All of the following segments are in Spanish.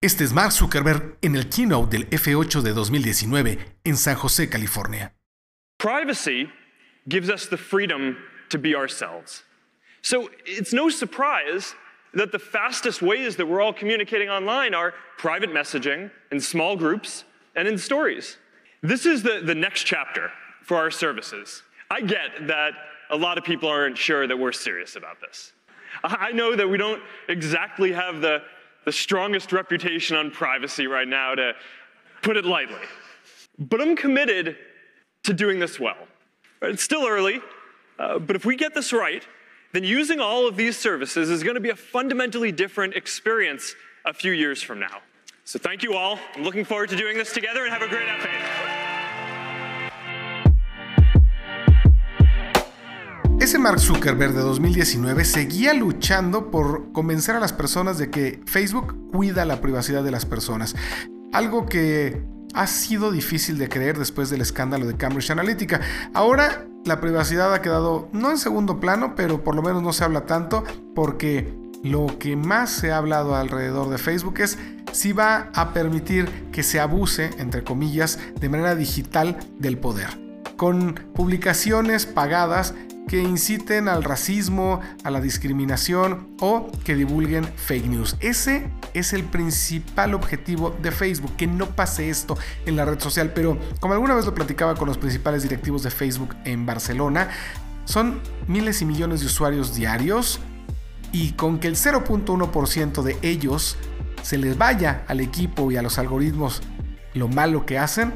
Este es Mark Zuckerberg en el keynote del F8 de 2019 en San José, California. Privacy gives us the freedom to be ourselves. So it's no surprise that the fastest ways that we're all communicating online are private messaging in small groups and in stories. This is the, the next chapter for our services. I get that a lot of people aren't sure that we're serious about this. I know that we don't exactly have the the strongest reputation on privacy right now, to put it lightly. But I'm committed to doing this well. It's still early, uh, but if we get this right, then using all of these services is going to be a fundamentally different experience a few years from now. So thank you all. I'm looking forward to doing this together and have a great FA. Ese Mark Zuckerberg de 2019 seguía luchando por convencer a las personas de que Facebook cuida la privacidad de las personas. Algo que ha sido difícil de creer después del escándalo de Cambridge Analytica. Ahora la privacidad ha quedado no en segundo plano, pero por lo menos no se habla tanto porque lo que más se ha hablado alrededor de Facebook es si va a permitir que se abuse, entre comillas, de manera digital del poder. Con publicaciones pagadas que inciten al racismo, a la discriminación o que divulguen fake news. Ese es el principal objetivo de Facebook, que no pase esto en la red social. Pero como alguna vez lo platicaba con los principales directivos de Facebook en Barcelona, son miles y millones de usuarios diarios y con que el 0.1% de ellos se les vaya al equipo y a los algoritmos lo malo que hacen,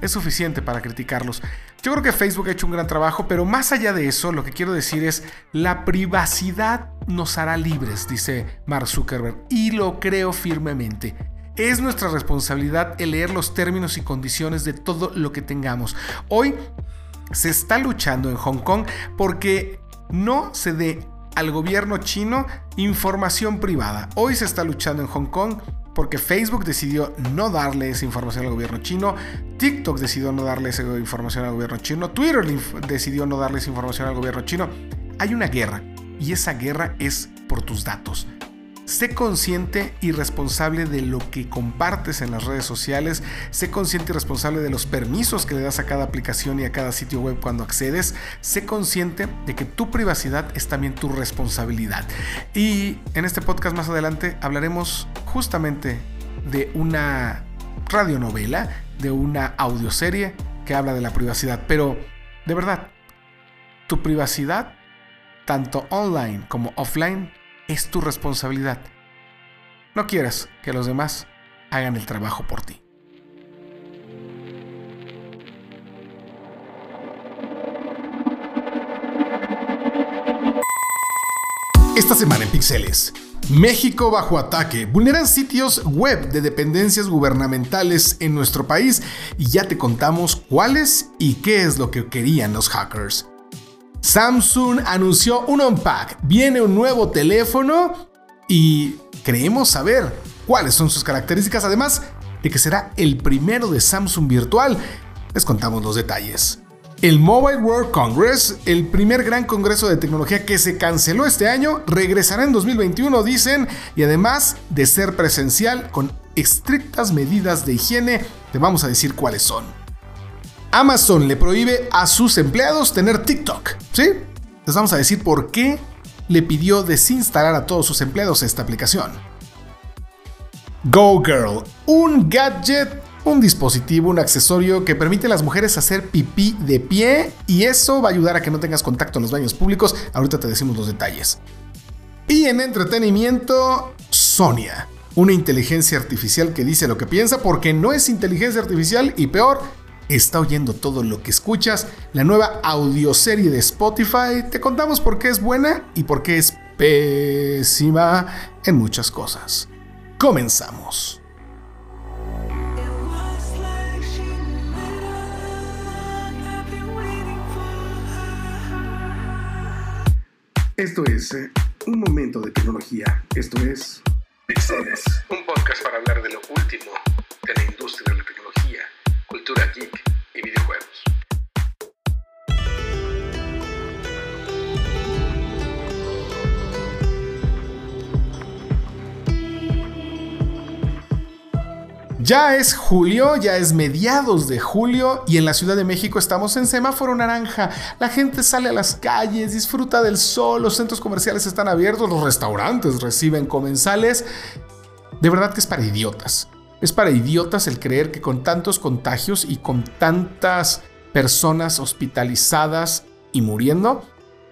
es suficiente para criticarlos. Yo creo que Facebook ha hecho un gran trabajo, pero más allá de eso, lo que quiero decir es, la privacidad nos hará libres, dice Mark Zuckerberg, y lo creo firmemente. Es nuestra responsabilidad el leer los términos y condiciones de todo lo que tengamos. Hoy se está luchando en Hong Kong porque no se dé al gobierno chino información privada. Hoy se está luchando en Hong Kong porque Facebook decidió no darle esa información al gobierno chino, TikTok decidió no darle esa información al gobierno chino, Twitter decidió no darle esa información al gobierno chino. Hay una guerra y esa guerra es por tus datos. Sé consciente y responsable de lo que compartes en las redes sociales. Sé consciente y responsable de los permisos que le das a cada aplicación y a cada sitio web cuando accedes. Sé consciente de que tu privacidad es también tu responsabilidad. Y en este podcast más adelante hablaremos justamente de una radionovela, de una audioserie que habla de la privacidad. Pero, de verdad, tu privacidad, tanto online como offline, es tu responsabilidad. No quieras que los demás hagan el trabajo por ti. Esta semana en Pixeles. México bajo ataque. Vulneran sitios web de dependencias gubernamentales en nuestro país y ya te contamos cuáles y qué es lo que querían los hackers. Samsung anunció un Unpack. Viene un nuevo teléfono y creemos saber cuáles son sus características, además de que será el primero de Samsung virtual. Les contamos los detalles. El Mobile World Congress, el primer gran congreso de tecnología que se canceló este año, regresará en 2021, dicen, y además de ser presencial con estrictas medidas de higiene, te vamos a decir cuáles son. Amazon le prohíbe a sus empleados tener TikTok. ¿Sí? Les vamos a decir por qué le pidió desinstalar a todos sus empleados esta aplicación. Go Girl, un gadget, un dispositivo, un accesorio que permite a las mujeres hacer pipí de pie y eso va a ayudar a que no tengas contacto en los baños públicos. Ahorita te decimos los detalles. Y en entretenimiento, Sonia, una inteligencia artificial que dice lo que piensa porque no es inteligencia artificial y peor, está oyendo todo lo que escuchas, la nueva audioserie de Spotify. Te contamos por qué es buena y por qué es pésima en muchas cosas. Comenzamos. Esto es eh, un momento de tecnología. Esto es Pixeles, un podcast para hablar de lo último de la industria de la tecnología cultura y videojuegos. Ya es julio, ya es mediados de julio y en la Ciudad de México estamos en semáforo naranja. La gente sale a las calles, disfruta del sol, los centros comerciales están abiertos, los restaurantes reciben comensales. De verdad que es para idiotas. Es para idiotas el creer que con tantos contagios y con tantas personas hospitalizadas y muriendo,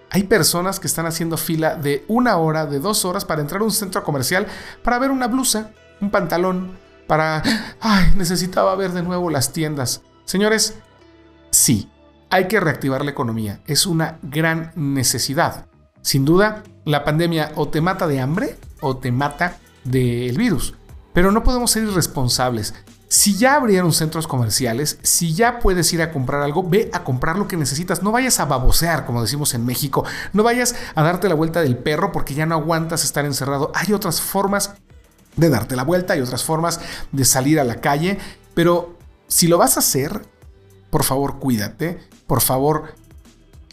hay personas que están haciendo fila de una hora, de dos horas para entrar a un centro comercial para ver una blusa, un pantalón, para... Ay, necesitaba ver de nuevo las tiendas. Señores, sí, hay que reactivar la economía. Es una gran necesidad. Sin duda, la pandemia o te mata de hambre o te mata del virus. Pero no podemos ser irresponsables. Si ya abrieron centros comerciales, si ya puedes ir a comprar algo, ve a comprar lo que necesitas. No vayas a babosear, como decimos en México. No vayas a darte la vuelta del perro porque ya no aguantas estar encerrado. Hay otras formas de darte la vuelta, y otras formas de salir a la calle, pero si lo vas a hacer, por favor cuídate, por favor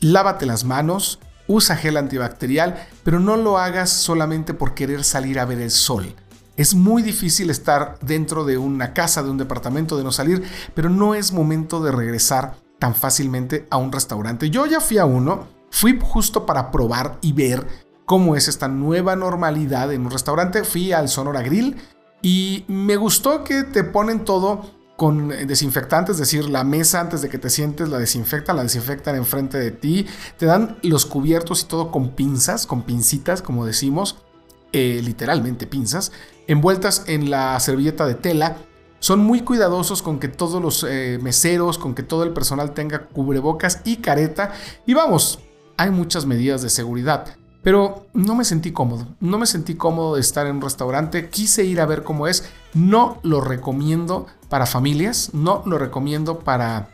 lávate las manos, usa gel antibacterial, pero no lo hagas solamente por querer salir a ver el sol. Es muy difícil estar dentro de una casa, de un departamento, de no salir, pero no es momento de regresar tan fácilmente a un restaurante. Yo ya fui a uno, fui justo para probar y ver cómo es esta nueva normalidad en un restaurante. Fui al Sonora Grill y me gustó que te ponen todo con desinfectantes, es decir, la mesa antes de que te sientes la desinfectan, la desinfectan enfrente de ti, te dan los cubiertos y todo con pinzas, con pincitas, como decimos, eh, literalmente pinzas, envueltas en la servilleta de tela. Son muy cuidadosos con que todos los eh, meseros, con que todo el personal tenga cubrebocas y careta. Y vamos, hay muchas medidas de seguridad. Pero no me sentí cómodo, no me sentí cómodo de estar en un restaurante, quise ir a ver cómo es, no lo recomiendo para familias, no lo recomiendo para,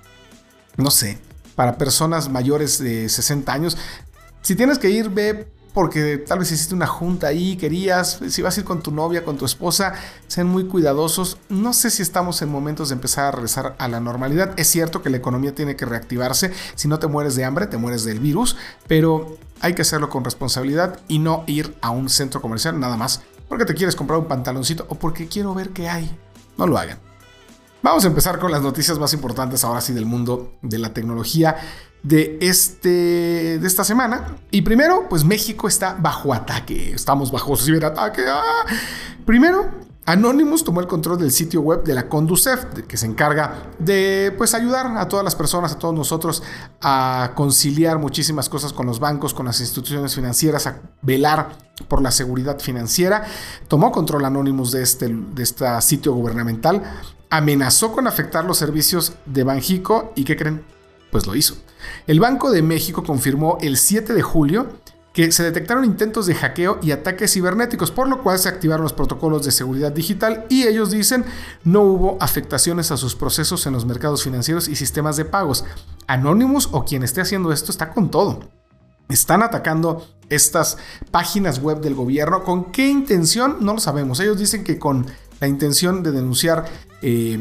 no sé, para personas mayores de 60 años. Si tienes que ir, ve porque tal vez hiciste una junta ahí, querías, si vas a ir con tu novia, con tu esposa, sean muy cuidadosos. No sé si estamos en momentos de empezar a regresar a la normalidad. Es cierto que la economía tiene que reactivarse. Si no te mueres de hambre, te mueres del virus, pero hay que hacerlo con responsabilidad y no ir a un centro comercial nada más porque te quieres comprar un pantaloncito o porque quiero ver qué hay. No lo hagan. Vamos a empezar con las noticias más importantes ahora sí del mundo de la tecnología de, este, de esta semana. Y primero, pues México está bajo ataque. Estamos bajo ciberataque. ¡Ah! Primero, Anonymous tomó el control del sitio web de la Conducef, que se encarga de pues, ayudar a todas las personas, a todos nosotros, a conciliar muchísimas cosas con los bancos, con las instituciones financieras, a velar por la seguridad financiera. Tomó control Anonymous de este, de este sitio gubernamental, amenazó con afectar los servicios de Banjico y ¿qué creen? Pues lo hizo. El Banco de México confirmó el 7 de julio que se detectaron intentos de hackeo y ataques cibernéticos, por lo cual se activaron los protocolos de seguridad digital y ellos dicen no hubo afectaciones a sus procesos en los mercados financieros y sistemas de pagos. Anonymous o quien esté haciendo esto está con todo. Están atacando estas páginas web del gobierno. ¿Con qué intención? No lo sabemos. Ellos dicen que con la intención de denunciar eh,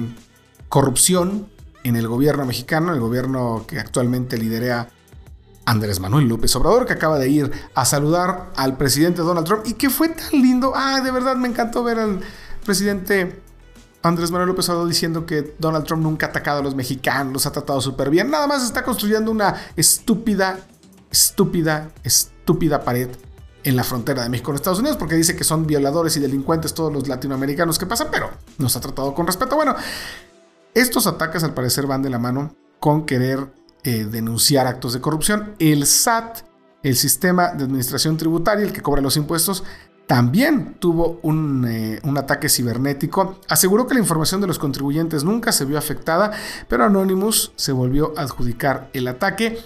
corrupción en el gobierno mexicano, el gobierno que actualmente lidera Andrés Manuel López Obrador, que acaba de ir a saludar al presidente Donald Trump y que fue tan lindo. Ah, de verdad me encantó ver al presidente Andrés Manuel López Obrador diciendo que Donald Trump nunca ha atacado a los mexicanos, los ha tratado súper bien. Nada más está construyendo una estúpida, estúpida, estúpida pared en la frontera de México con Estados Unidos porque dice que son violadores y delincuentes todos los latinoamericanos que pasan, pero nos ha tratado con respeto. Bueno, estos ataques al parecer van de la mano con querer eh, denunciar actos de corrupción. El SAT, el sistema de administración tributaria, el que cobra los impuestos, también tuvo un, eh, un, ataque cibernético. Aseguró que la información de los contribuyentes nunca se vio afectada, pero Anonymous se volvió a adjudicar el ataque.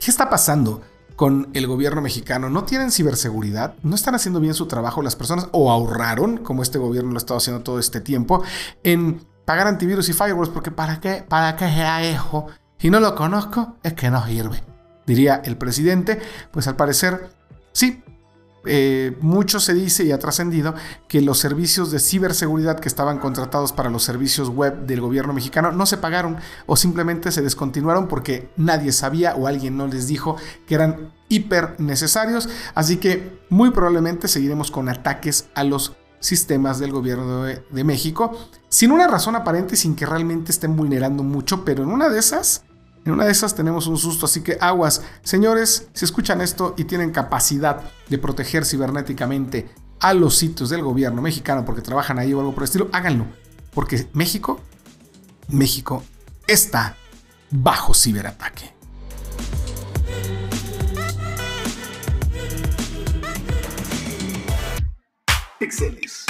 ¿Qué está pasando con el gobierno mexicano? ¿No tienen ciberseguridad? ¿No están haciendo bien su trabajo las personas? ¿O ahorraron, como este gobierno lo ha estado haciendo todo este tiempo, en pagar antivirus y firewalls? Porque ¿para qué? ¿Para qué sea eso? Si no lo conozco, es que no sirve, diría el presidente. Pues al parecer, sí. Eh, mucho se dice y ha trascendido que los servicios de ciberseguridad que estaban contratados para los servicios web del gobierno mexicano no se pagaron o simplemente se descontinuaron porque nadie sabía o alguien no les dijo que eran hiper necesarios. Así que muy probablemente seguiremos con ataques a los sistemas del gobierno de, de, México, sin una razón aparente, sin que realmente estén vulnerando mucho, pero en una de esas, en una de esas tenemos un susto, así que aguas, señores, si escuchan esto y tienen capacidad de proteger cibernéticamente a los sitios del gobierno mexicano porque trabajan ahí o algo por el estilo, háganlo, porque México, México está bajo ciberataque. Pixeles.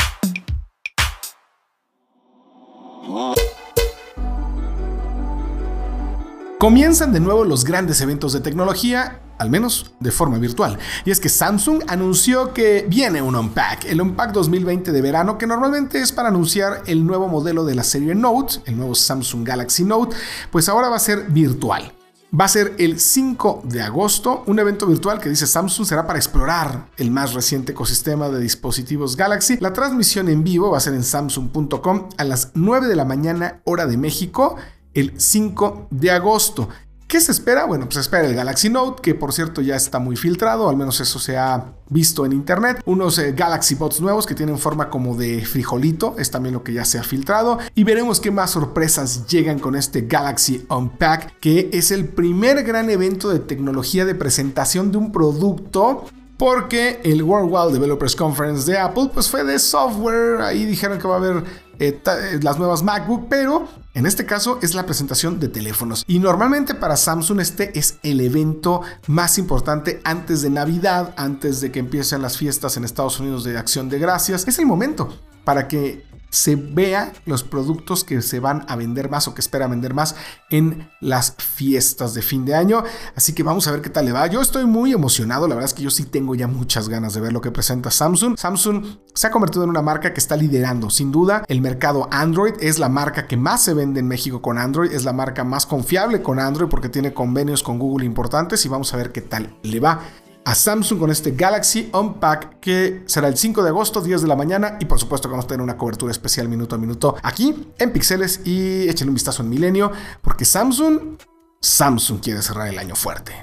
Comienzan de nuevo los grandes eventos de tecnología, al menos de forma virtual. Y es que Samsung anunció que viene un Unpack, el Unpack 2020 de verano, que normalmente es para anunciar el nuevo modelo de la serie Note, el nuevo Samsung Galaxy Note, pues ahora va a ser virtual. Va a ser el 5 de agosto, un evento virtual que dice Samsung será para explorar el más reciente ecosistema de dispositivos Galaxy. La transmisión en vivo va a ser en samsung.com a las 9 de la mañana hora de México el 5 de agosto. ¿Qué se espera? Bueno, pues se espera el Galaxy Note, que por cierto ya está muy filtrado, al menos eso se ha visto en internet. Unos eh, Galaxy Bots nuevos que tienen forma como de frijolito, es también lo que ya se ha filtrado. Y veremos qué más sorpresas llegan con este Galaxy Unpack, que es el primer gran evento de tecnología de presentación de un producto porque el Worldwide Developers Conference de Apple pues fue de software, ahí dijeron que va a haber eh, eh, las nuevas MacBook, pero en este caso es la presentación de teléfonos. Y normalmente para Samsung este es el evento más importante antes de Navidad, antes de que empiecen las fiestas en Estados Unidos de Acción de Gracias. Es el momento para que se vea los productos que se van a vender más o que espera vender más en las fiestas de fin de año. Así que vamos a ver qué tal le va. Yo estoy muy emocionado, la verdad es que yo sí tengo ya muchas ganas de ver lo que presenta Samsung. Samsung se ha convertido en una marca que está liderando, sin duda, el mercado Android. Es la marca que más se vende en México con Android, es la marca más confiable con Android porque tiene convenios con Google importantes y vamos a ver qué tal le va a Samsung con este Galaxy Unpack que será el 5 de agosto, 10 de la mañana y por supuesto que vamos a tener una cobertura especial minuto a minuto aquí en Pixeles y échenle un vistazo en Milenio porque Samsung, Samsung quiere cerrar el año fuerte.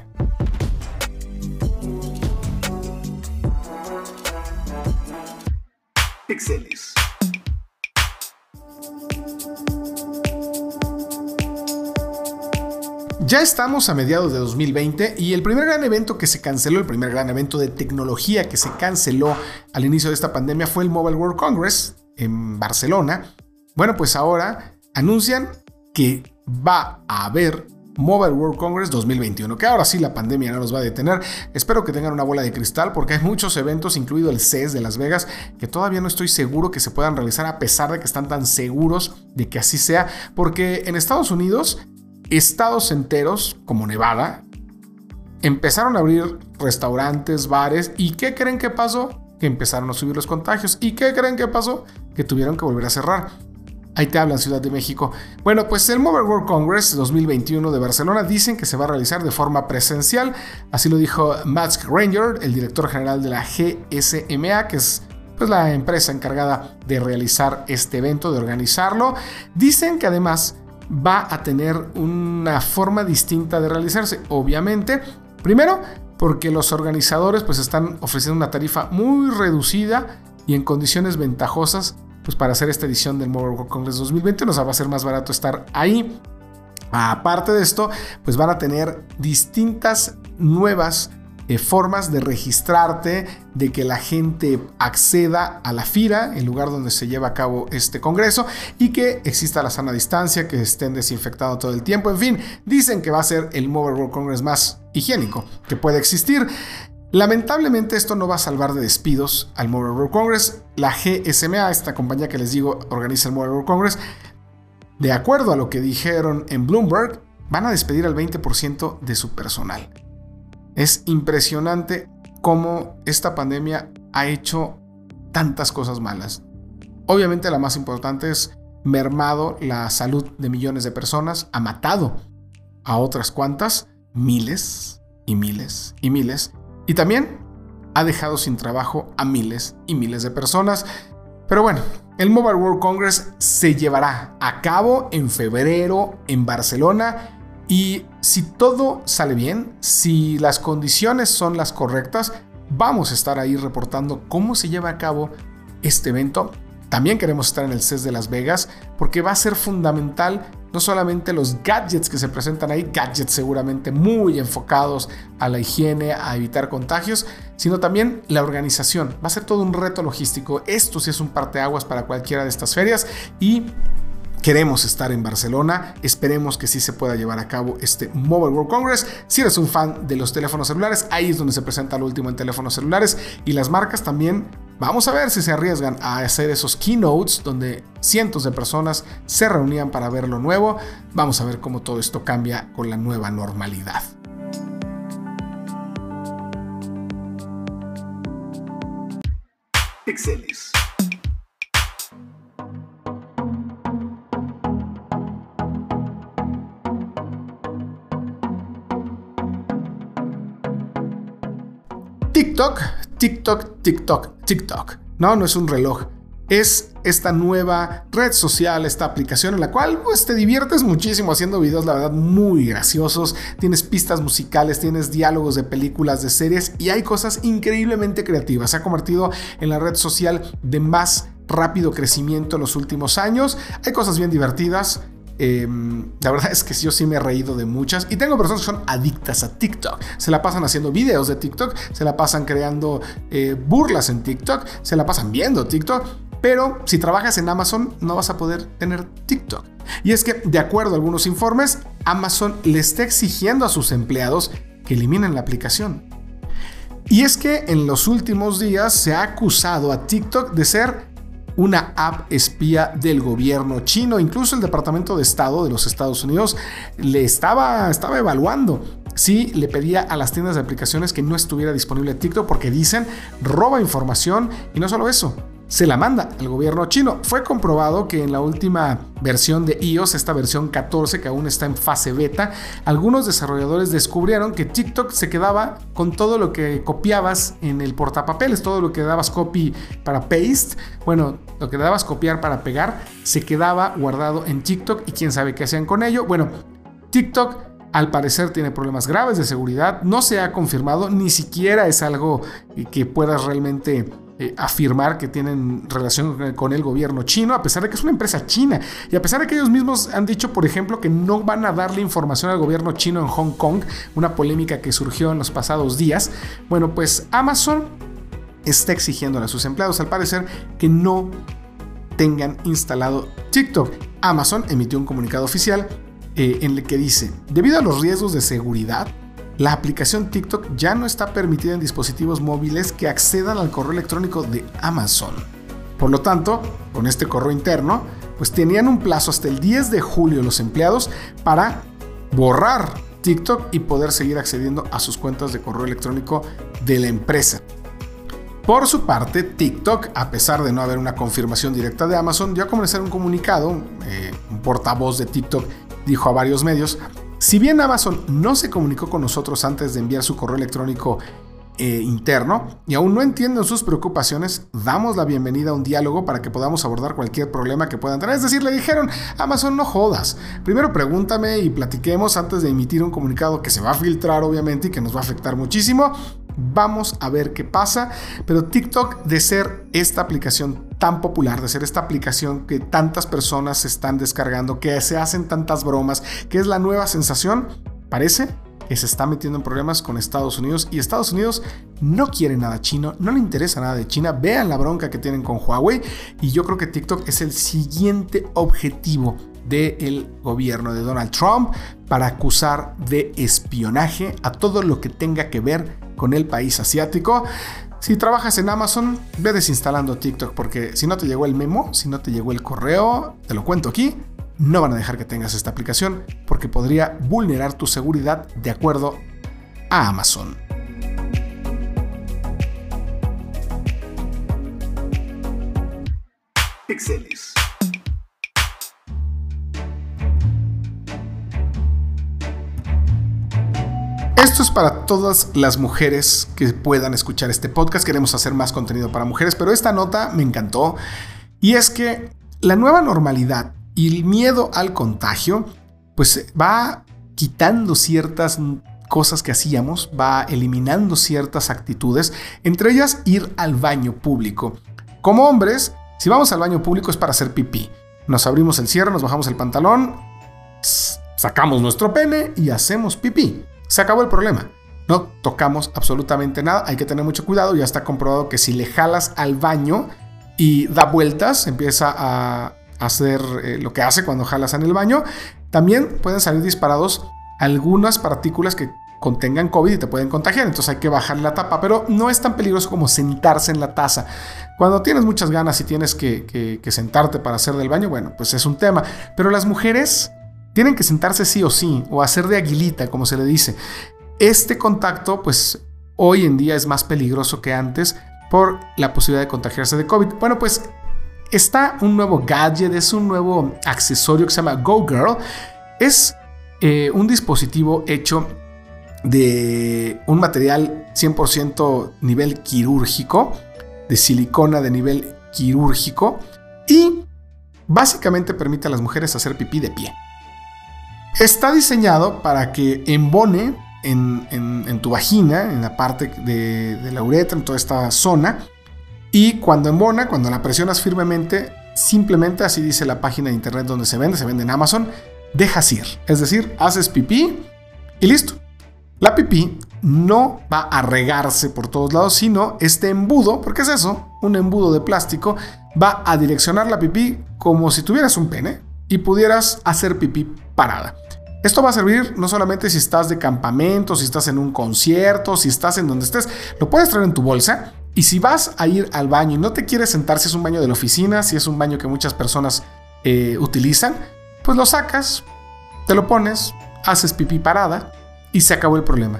Pixeles. Ya estamos a mediados de 2020 y el primer gran evento que se canceló, el primer gran evento de tecnología que se canceló al inicio de esta pandemia fue el Mobile World Congress en Barcelona. Bueno, pues ahora anuncian que va a haber Mobile World Congress 2021, que ahora sí la pandemia no nos va a detener. Espero que tengan una bola de cristal porque hay muchos eventos, incluido el CES de Las Vegas, que todavía no estoy seguro que se puedan realizar a pesar de que están tan seguros de que así sea, porque en Estados Unidos estados enteros, como Nevada, empezaron a abrir restaurantes, bares, ¿y qué creen que pasó? Que empezaron a subir los contagios. ¿Y qué creen que pasó? Que tuvieron que volver a cerrar. Ahí te hablan Ciudad de México. Bueno, pues el Mobile World Congress 2021 de Barcelona dicen que se va a realizar de forma presencial. Así lo dijo Max Ranger, el director general de la GSMA, que es pues, la empresa encargada de realizar este evento, de organizarlo. Dicen que además va a tener una forma distinta de realizarse. Obviamente, primero, porque los organizadores pues están ofreciendo una tarifa muy reducida y en condiciones ventajosas pues para hacer esta edición del Mobile World Congress 2020 nos va a ser más barato estar ahí. Aparte de esto, pues van a tener distintas nuevas eh, formas de registrarte, de que la gente acceda a la FIRA, el lugar donde se lleva a cabo este congreso, y que exista la sana distancia, que estén desinfectando todo el tiempo. En fin, dicen que va a ser el Mobile World Congress más higiénico que puede existir. Lamentablemente esto no va a salvar de despidos al Mobile World Congress. La GSMA, esta compañía que les digo organiza el Mobile World Congress, de acuerdo a lo que dijeron en Bloomberg, van a despedir al 20% de su personal. Es impresionante cómo esta pandemia ha hecho tantas cosas malas. Obviamente la más importante es mermado la salud de millones de personas, ha matado a otras cuantas, miles y miles y miles, y también ha dejado sin trabajo a miles y miles de personas. Pero bueno, el Mobile World Congress se llevará a cabo en febrero en Barcelona y si todo sale bien, si las condiciones son las correctas, vamos a estar ahí reportando cómo se lleva a cabo este evento. También queremos estar en el CES de Las Vegas porque va a ser fundamental no solamente los gadgets que se presentan ahí, gadgets seguramente muy enfocados a la higiene, a evitar contagios, sino también la organización. Va a ser todo un reto logístico. Esto sí es un parteaguas para cualquiera de estas ferias y queremos estar en Barcelona. Esperemos que sí se pueda llevar a cabo este Mobile World Congress. Si eres un fan de los teléfonos celulares, ahí es donde se presenta lo último en teléfonos celulares. Y las marcas también, vamos a ver si se arriesgan a hacer esos keynotes donde cientos de personas se reunían para ver lo nuevo. Vamos a ver cómo todo esto cambia con la nueva normalidad. Pixeles. TikTok, TikTok, TikTok, TikTok. No, no es un reloj. Es esta nueva red social, esta aplicación en la cual pues, te diviertes muchísimo haciendo videos, la verdad, muy graciosos. Tienes pistas musicales, tienes diálogos de películas, de series y hay cosas increíblemente creativas. Se ha convertido en la red social de más rápido crecimiento en los últimos años. Hay cosas bien divertidas, Em, la verdad es que yo sí me he reído de muchas y tengo personas que son adictas a TikTok. Se la pasan haciendo videos de TikTok, se la pasan creando eh, burlas en TikTok, se la pasan viendo TikTok. Pero si trabajas en Amazon no vas a poder tener TikTok. Y es que, de acuerdo a algunos informes, Amazon le está exigiendo a sus empleados que eliminen la aplicación. Y es que en los últimos días se ha acusado a TikTok de ser una app espía del gobierno chino. Incluso el Departamento de Estado de los Estados Unidos le estaba, estaba evaluando si le pedía a las tiendas de aplicaciones que no estuviera disponible TikTok porque dicen roba información y no solo eso, se la manda al gobierno chino. Fue comprobado que en la última versión de iOS, esta versión 14 que aún está en fase beta, algunos desarrolladores descubrieron que TikTok se quedaba con todo lo que copiabas en el portapapeles, todo lo que dabas copy para paste, bueno, lo que dabas copiar para pegar, se quedaba guardado en TikTok y quién sabe qué hacían con ello. Bueno, TikTok al parecer tiene problemas graves de seguridad, no se ha confirmado, ni siquiera es algo que puedas realmente eh, afirmar que tienen relación con el gobierno chino, a pesar de que es una empresa china. Y a pesar de que ellos mismos han dicho, por ejemplo, que no van a darle información al gobierno chino en Hong Kong, una polémica que surgió en los pasados días, bueno, pues Amazon está exigiendo a sus empleados, al parecer, que no tengan instalado TikTok. Amazon emitió un comunicado oficial eh, en el que dice, debido a los riesgos de seguridad, la aplicación TikTok ya no está permitida en dispositivos móviles que accedan al correo electrónico de Amazon. Por lo tanto, con este correo interno, pues tenían un plazo hasta el 10 de julio los empleados para borrar TikTok y poder seguir accediendo a sus cuentas de correo electrónico de la empresa. Por su parte, TikTok, a pesar de no haber una confirmación directa de Amazon, dio a conocer un comunicado, eh, un portavoz de TikTok dijo a varios medios si bien Amazon no se comunicó con nosotros antes de enviar su correo electrónico eh, interno y aún no entienden sus preocupaciones, damos la bienvenida a un diálogo para que podamos abordar cualquier problema que puedan tener. Es decir, le dijeron, Amazon, no jodas. Primero pregúntame y platiquemos antes de emitir un comunicado que se va a filtrar, obviamente, y que nos va a afectar muchísimo. Vamos a ver qué pasa. Pero TikTok, de ser esta aplicación tan popular, de ser esta aplicación que tantas personas están descargando, que se hacen tantas bromas, que es la nueva sensación, parece que se está metiendo en problemas con Estados Unidos y Estados Unidos no quiere nada chino, no le interesa nada de China, vean la bronca que tienen con Huawei y yo creo que TikTok es el siguiente objetivo del gobierno de Donald Trump para acusar de espionaje a todo lo que tenga que ver con el país asiático. Si trabajas en Amazon, ve desinstalando TikTok porque si no te llegó el memo, si no te llegó el correo, te lo cuento aquí, no van a dejar que tengas esta aplicación porque podría vulnerar tu seguridad de acuerdo a Amazon. Pixeles. Esto es para todas las mujeres que puedan escuchar este podcast. Queremos hacer más contenido para mujeres, pero esta nota me encantó. Y es que la nueva normalidad y el miedo al contagio, pues va quitando ciertas cosas que hacíamos, va eliminando ciertas actitudes, entre ellas ir al baño público. Como hombres, si vamos al baño público es para hacer pipí. Nos abrimos el cierre, nos bajamos el pantalón, sacamos nuestro pene y hacemos pipí. Se acabó el problema. No tocamos absolutamente nada, hay que tener mucho cuidado, ya está comprobado que si le jalas al baño y da vueltas, empieza a hacer eh, lo que hace cuando jalas en el baño, también pueden salir disparados algunas partículas que contengan COVID y te pueden contagiar, entonces hay que bajar la tapa, pero no es tan peligroso como sentarse en la taza. Cuando tienes muchas ganas y tienes que, que sentarte para hacer del baño, bueno, pues es un tema, pero las mujeres tienen que sentarse sí o sí, o hacer de aguilita, como se le dice. Este contacto, pues hoy en día es más peligroso que antes por la posibilidad de contagiarse de COVID. Bueno, pues está un nuevo gadget, es un nuevo accesorio que se llama Go Girl. Es eh, un dispositivo hecho de un material 100% nivel quirúrgico, de silicona de nivel quirúrgico y básicamente permite a las mujeres hacer pipí de pie. Está diseñado para que embone en, tu vagina, en la parte de, de, la uretra, en toda esta zona. Y cuando embona, cuando la presionas firmemente, simplemente así dice la página de internet donde se vende, se vende en Amazon, dejas ir. Es decir, haces pipí y listo. La pipí no va a regarse por todos lados, sino este embudo, porque es eso, un embudo de plástico, va a direccionar la pipí como si tuvieras un pene y pudieras hacer pipí parada. Esto va a servir no solamente si estás de campamento, si estás en un concierto, si estás en donde estés, lo puedes traer en tu bolsa y si vas a ir al baño y no te quieres sentar si es un baño de la oficina, si es un baño que muchas personas eh, utilizan, pues lo sacas, te lo pones, haces pipí parada y se acabó el problema.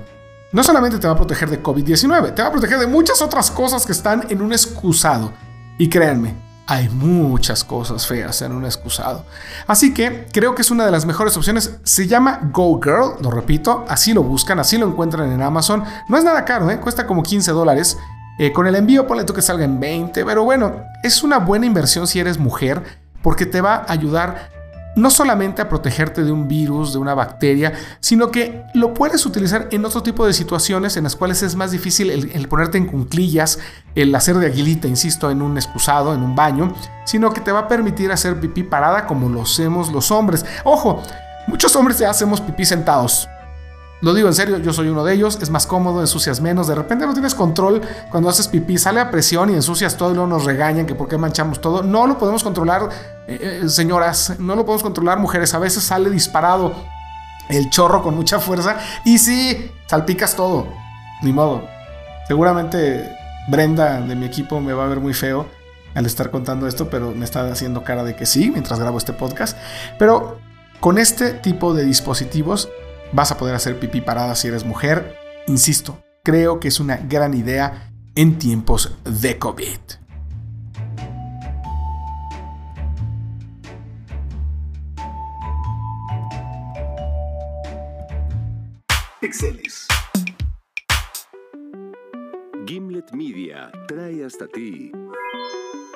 No solamente te va a proteger de COVID-19, te va a proteger de muchas otras cosas que están en un excusado. Y créanme, hay muchas cosas feas en un excusado. Así que creo que es una de las mejores opciones. Se llama Go Girl, lo repito, así lo buscan, así lo encuentran en Amazon. No es nada caro, ¿eh? cuesta como 15 dólares. Eh, con el envío ponle tú que salga en 20, pero bueno, es una buena inversión si eres mujer porque te va a ayudar no solamente a protegerte de un virus, de una bacteria, sino que lo puedes utilizar en otro tipo de situaciones en las cuales es más difícil el, ponerte en cunclillas, el hacer de aguilita, insisto, en un excusado, en un baño, sino que te va a permitir hacer pipí parada como lo hacemos los hombres. Ojo, muchos hombres ya hacemos pipí sentados. Lo digo en serio, yo soy uno de ellos, es más cómodo, ensucias menos, de repente no tienes control cuando haces pipí, sale a presión y ensucias todo y luego nos regañan que por qué manchamos todo. No lo podemos controlar, eh, eh, señoras, no lo podemos controlar, mujeres, a veces sale disparado el chorro con mucha fuerza y sí, salpicas todo, ni modo. Seguramente Brenda de mi equipo me va a ver muy feo al estar contando esto, pero me está haciendo cara de que sí mientras grabo este podcast. Pero con este tipo de dispositivos vas a poder hacer pipí parada si eres mujer. Insisto, creo que es una gran idea en tiempos de COVID. Exceles. Gimlet Media trae hasta ti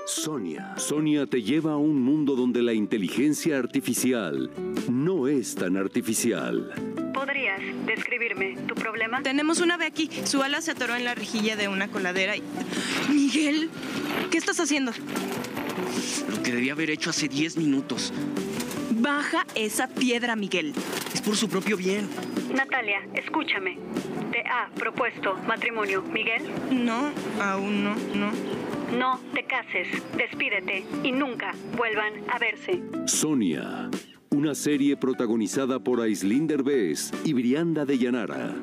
Sonia. Sonia te lleva a un mundo donde la inteligencia artificial no es tan artificial. ¿Podrías describirme tu problema? Tenemos un ave aquí. Su ala se atoró en la rejilla de una coladera y... Miguel, ¿qué estás haciendo? Lo que debía haber hecho hace 10 minutos. Baja esa piedra, Miguel. Es por su propio bien. Natalia, escúchame. ¿Te ha propuesto matrimonio, Miguel? No, aún no, no. No te cases, despídete y nunca vuelvan a verse. Sonia, una serie protagonizada por Aislinder Bess y Brianda de Llanara.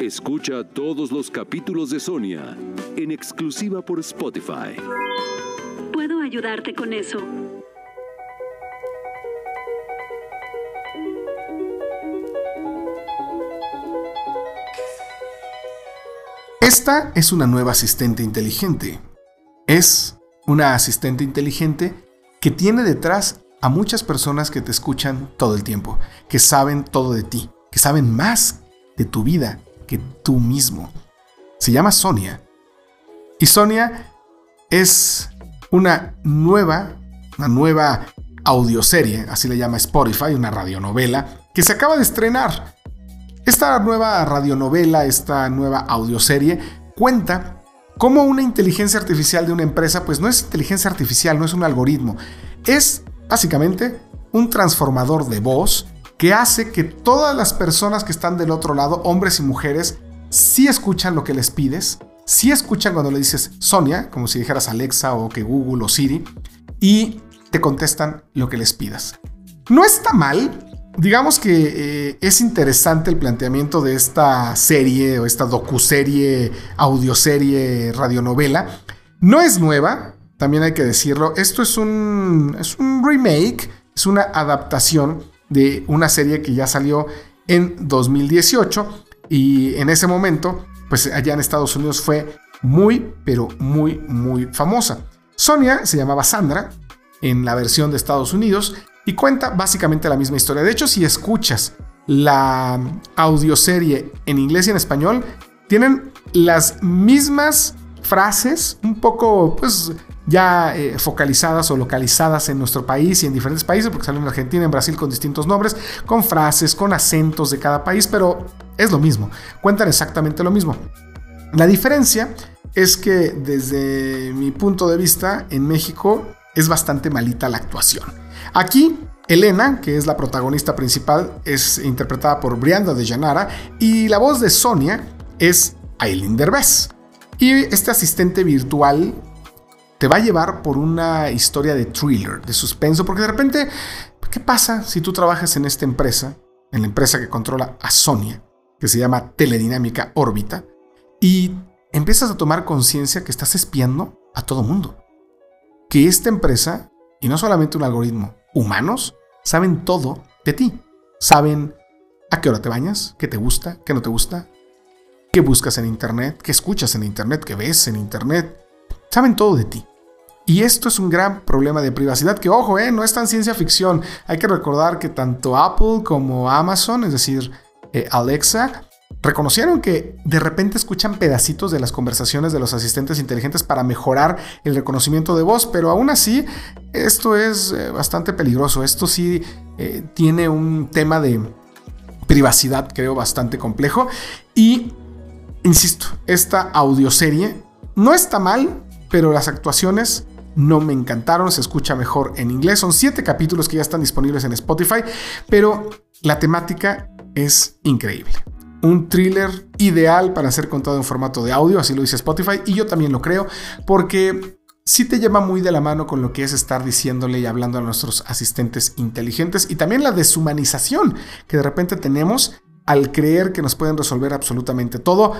Escucha todos los capítulos de Sonia en exclusiva por Spotify. Puedo ayudarte con eso. Esta es una nueva asistente inteligente es una asistente inteligente que tiene detrás a muchas personas que te escuchan todo el tiempo, que saben todo de ti, que saben más de tu vida que tú mismo. Se llama Sonia. Y Sonia es una nueva, una nueva audioserie, así le llama Spotify, una radionovela, que se acaba de estrenar. Esta nueva radionovela, esta nueva audioserie, cuenta cómo una inteligencia artificial de una empresa, pues no es inteligencia artificial, no es un algoritmo, es básicamente un transformador de voz que hace que todas las personas que están del otro lado, hombres y mujeres, sí escuchan lo que les pides, sí escuchan cuando le dices Sonia, como si dijeras Alexa o que Google o Siri, y te contestan lo que les pidas. No está mal, digamos que eh, es interesante el planteamiento de esta serie o esta docuserie, audioserie, radionovela. No es nueva, también hay que decirlo. Esto es un, es un remake, es una adaptación de una serie que ya salió en 2018 y en ese momento, pues allá en Estados Unidos fue muy, pero muy, muy famosa. Sonia se llamaba Sandra en la versión de Estados Unidos y cuenta básicamente la misma historia. De hecho, si escuchas la audioserie en inglés y en español, tienen las mismas frases, un poco pues ya eh, focalizadas o localizadas en nuestro país y en diferentes países, porque salen en Argentina, en Brasil con distintos nombres, con frases, con acentos de cada país, pero es lo mismo, cuentan exactamente lo mismo. La diferencia es que desde mi punto de vista, en México es bastante malita la actuación. Aquí, Elena, que es la protagonista principal, es interpretada por Brianda de Llanara y la voz de Sonia es Aileen Derbez. Y este asistente virtual te va a llevar por una historia de thriller, de suspenso, porque de repente, ¿qué pasa si tú trabajas en esta empresa, en la empresa que controla a Sonia, que se llama Teledinámica Órbita, y empiezas a tomar conciencia que estás espiando a todo mundo? Que esta empresa, y no solamente un algoritmo, humanos, saben todo de ti. Saben a qué hora te bañas, qué te gusta, qué no te gusta, qué buscas en Internet, qué escuchas en Internet, qué ves en Internet. Saben todo de ti. Y esto es un gran problema de privacidad que, ojo, eh, no es tan ciencia ficción. Hay que recordar que tanto Apple como Amazon, es decir, eh, Alexa, reconocieron que de repente escuchan pedacitos de las conversaciones de los asistentes inteligentes para mejorar el reconocimiento de voz, pero aún así esto es eh, bastante peligroso. Esto sí tiene un tema de privacidad, creo, bastante complejo. Y, insisto, esta audioserie no está mal, pero las actuaciones no me encantaron, se escucha mejor en inglés. Son siete capítulos que ya están disponibles en Spotify, pero la temática es increíble. Un thriller ideal para ser contado en formato de audio, así lo dice Spotify, y yo también lo creo, porque sí te lleva muy de la mano con lo que es estar diciéndole y hablando a nuestros asistentes inteligentes y también la deshumanización que de repente tenemos al creer que nos pueden resolver absolutamente todo.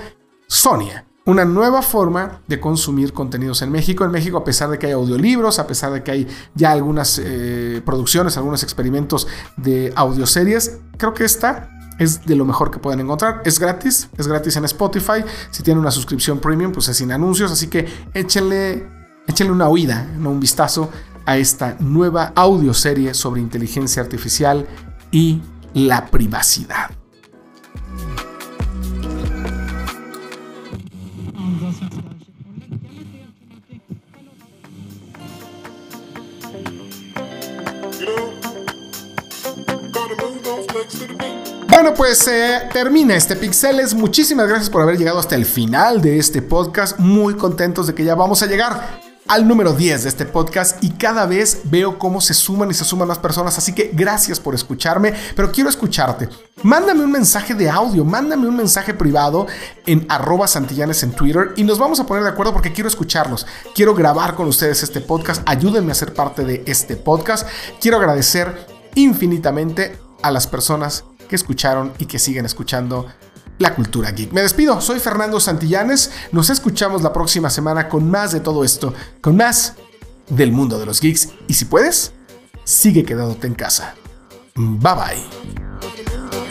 Sonia, una nueva forma de consumir contenidos en México. En México, a pesar de que hay audiolibros, a pesar de que hay ya algunas eh, producciones, algunos experimentos de audioseries, creo que esta es de lo mejor que pueden encontrar. Es gratis, es gratis en Spotify. Si tienen una suscripción premium, pues es sin anuncios. Así que échenle, una oída, no un vistazo a esta nueva audioserie sobre inteligencia artificial y la privacidad. Bueno, pues eh, termina este Pixeles. Muchísimas gracias por haber llegado hasta el final de este podcast. Muy contentos de que ya vamos a llegar al número 10 de este podcast y cada vez veo cómo se suman y se suman más personas, así que gracias por escucharme, pero quiero escucharte. Mándame un mensaje de audio, mándame un mensaje privado en arroba santillanes en Twitter y nos vamos a poner de acuerdo porque quiero escucharlos. Quiero grabar con ustedes este podcast, ayúdenme a ser parte de este podcast. Quiero agradecer infinitamente a las personas escucharon y que siguen escuchando la cultura geek. Me despido, soy Fernando Santillanes, nos escuchamos la próxima semana con más de todo esto, con más del mundo de los geeks y si puedes, sigue quedándote en casa. Bye bye.